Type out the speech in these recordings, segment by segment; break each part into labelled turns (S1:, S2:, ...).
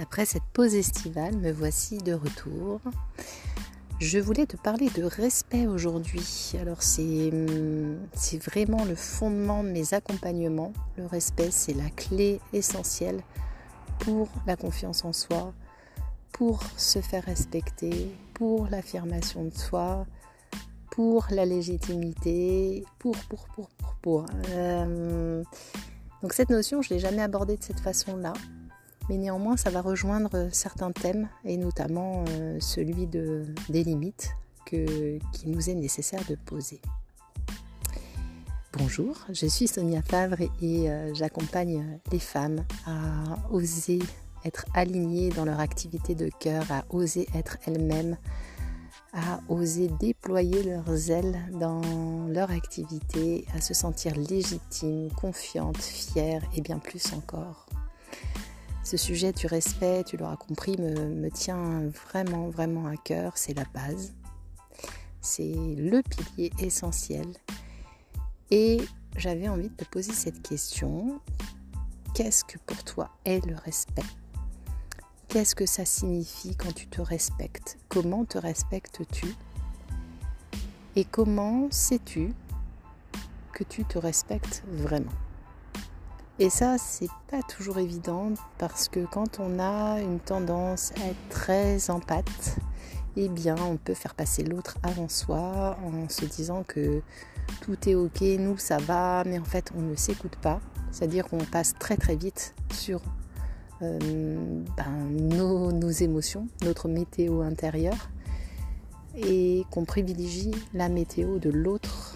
S1: Après cette pause estivale, me voici de retour. Je voulais te parler de respect aujourd'hui. Alors c'est, c'est vraiment le fondement de mes accompagnements. Le respect, c'est la clé essentielle pour la confiance en soi, pour se faire respecter, pour l'affirmation de soi, pour la légitimité, pour, pour, pour, pour. Euh, donc cette notion, je ne l'ai jamais abordée de cette façon-là mais néanmoins ça va rejoindre certains thèmes et notamment euh, celui de, des limites que, qui nous est nécessaire de poser. Bonjour, je suis Sonia Favre et, euh, j'accompagne les femmes à oser être alignées dans leur activité de cœur, à oser être elles-mêmes, à oser déployer leurs ailes dans leur activité, à se sentir légitimes, confiantes, fières et bien plus encore. Ce sujet du respect, tu l'auras compris, me, tient vraiment, vraiment à cœur. C'est la base. C'est le pilier essentiel. Et j'avais envie de te poser cette question. Qu'est-ce que pour toi est le respect? Qu'est-ce que ça signifie quand tu te respectes? Comment te respectes-tu? Et comment sais-tu que tu te respectes vraiment? Et ça, c'est pas toujours évident parce que quand on a une tendance à être très en pâte, eh bien, on peut faire passer l'autre avant soi en se disant que tout est ok, nous ça va, mais en fait, on ne s'écoute pas. C'est-à-dire qu'on passe très très vite sur euh, ben, nos, nos émotions, notre météo intérieure, et qu'on privilégie la météo de l'autre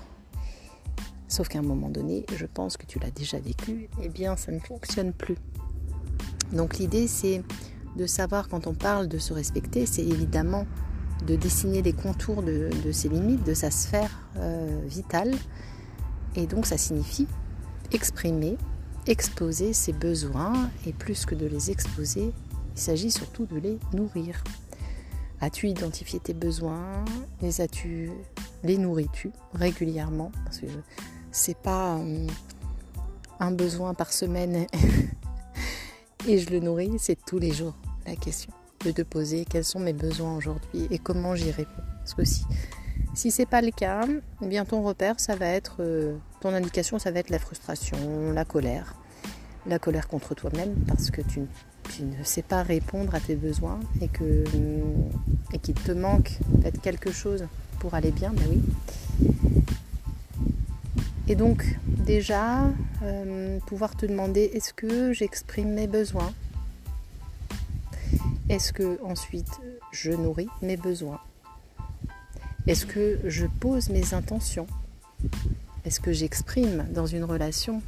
S1: Sauf qu'à un moment donné, je pense que tu l'as déjà vécu, eh bien ça ne fonctionne plus. Donc l'idée c'est de savoir quand on parle de se respecter, c'est évidemment de dessiner les contours de, ses limites, de sa sphère euh, vitale. Et donc ça signifie exprimer, exposer ses besoins, et plus que de les exposer, il s'agit surtout de les nourrir. As-tu identifié tes besoins? Les as-tu les nourris-tu régulièrement? C'est pas euh, un besoin par semaine et je le nourris, c'est tous les jours la question de te poser quels sont mes besoins aujourd'hui et comment j'y réponds. Parce que si, si c'est pas le cas, eh bien ton repère, ça va être euh, ton indication, ça va être la frustration, la colère, la colère contre toi-même parce que tu, ne sais pas répondre à tes besoins et que et qu'il te manque peut-être quelque chose pour aller bien, ben oui. Et donc déjà, euh, pouvoir te demander est-ce que j'exprime mes besoins? Est-ce que ensuite je nourris mes besoins? Est-ce que je pose mes intentions? Est-ce que j'exprime dans une relation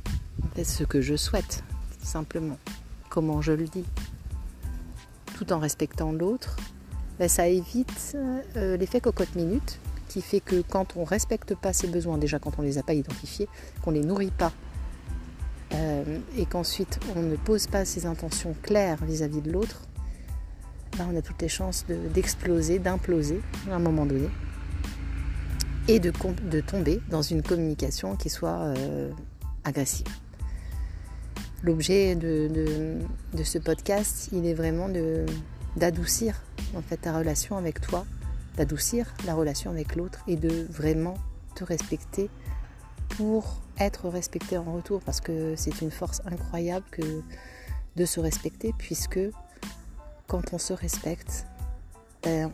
S1: ce que je souhaite simplement? Comment je le dis? Tout en respectant l'autre, ben, ça évite euh, l'effet cocotte-minute qui fait que quand on ne respecte pas ses besoins, déjà quand on ne les a pas identifiés, qu'on ne les nourrit pas, euh, et qu'ensuite on ne pose pas ses intentions claires vis-à-vis de l'autre, ben, on a toutes les chances d'exploser, d'imploser à un moment donné, et de, de, tomber dans une communication qui soit euh, agressive. L'objet de, de, ce podcast, il est vraiment d'adoucir en fait ta relation avec toi d'adoucir la relation avec l'autre et de vraiment te respecter pour être respecté en retour parce que c'est une force incroyable de se respecter puisque quand on se respecte, ben,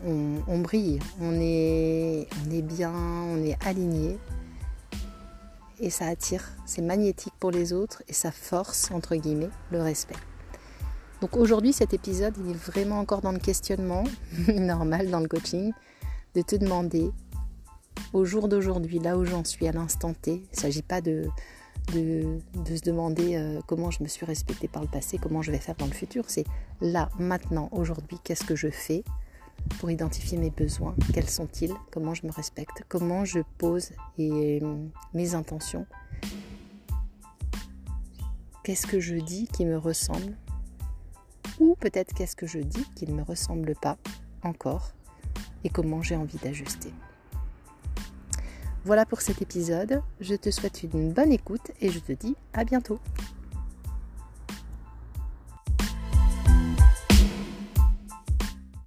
S1: on, brille, on est, on est bien, on est aligné et ça attire, c'est magnétique pour les autres et ça force, entre guillemets, le respect. Donc aujourd'hui, cet épisode, il est vraiment encore dans le questionnement, normal dans le coaching, de te demander au jour d'aujourd'hui, là où j'en suis à l'instant T, il ne s'agit pas de, de, se demander euh, comment je me suis respectée par le passé, comment je vais faire dans le futur, c'est là, maintenant, aujourd'hui, qu'est-ce que je fais pour identifier mes besoins, quels sont-ils, comment je me respecte, comment je pose et, mes intentions, qu'est-ce que je dis qui me ressemble, ou peut-être qu'est-ce que je dis qui ne me ressemble pas encore et comment j'ai envie d'ajuster. Voilà pour cet épisode, je te souhaite une bonne écoute et je te dis à bientôt.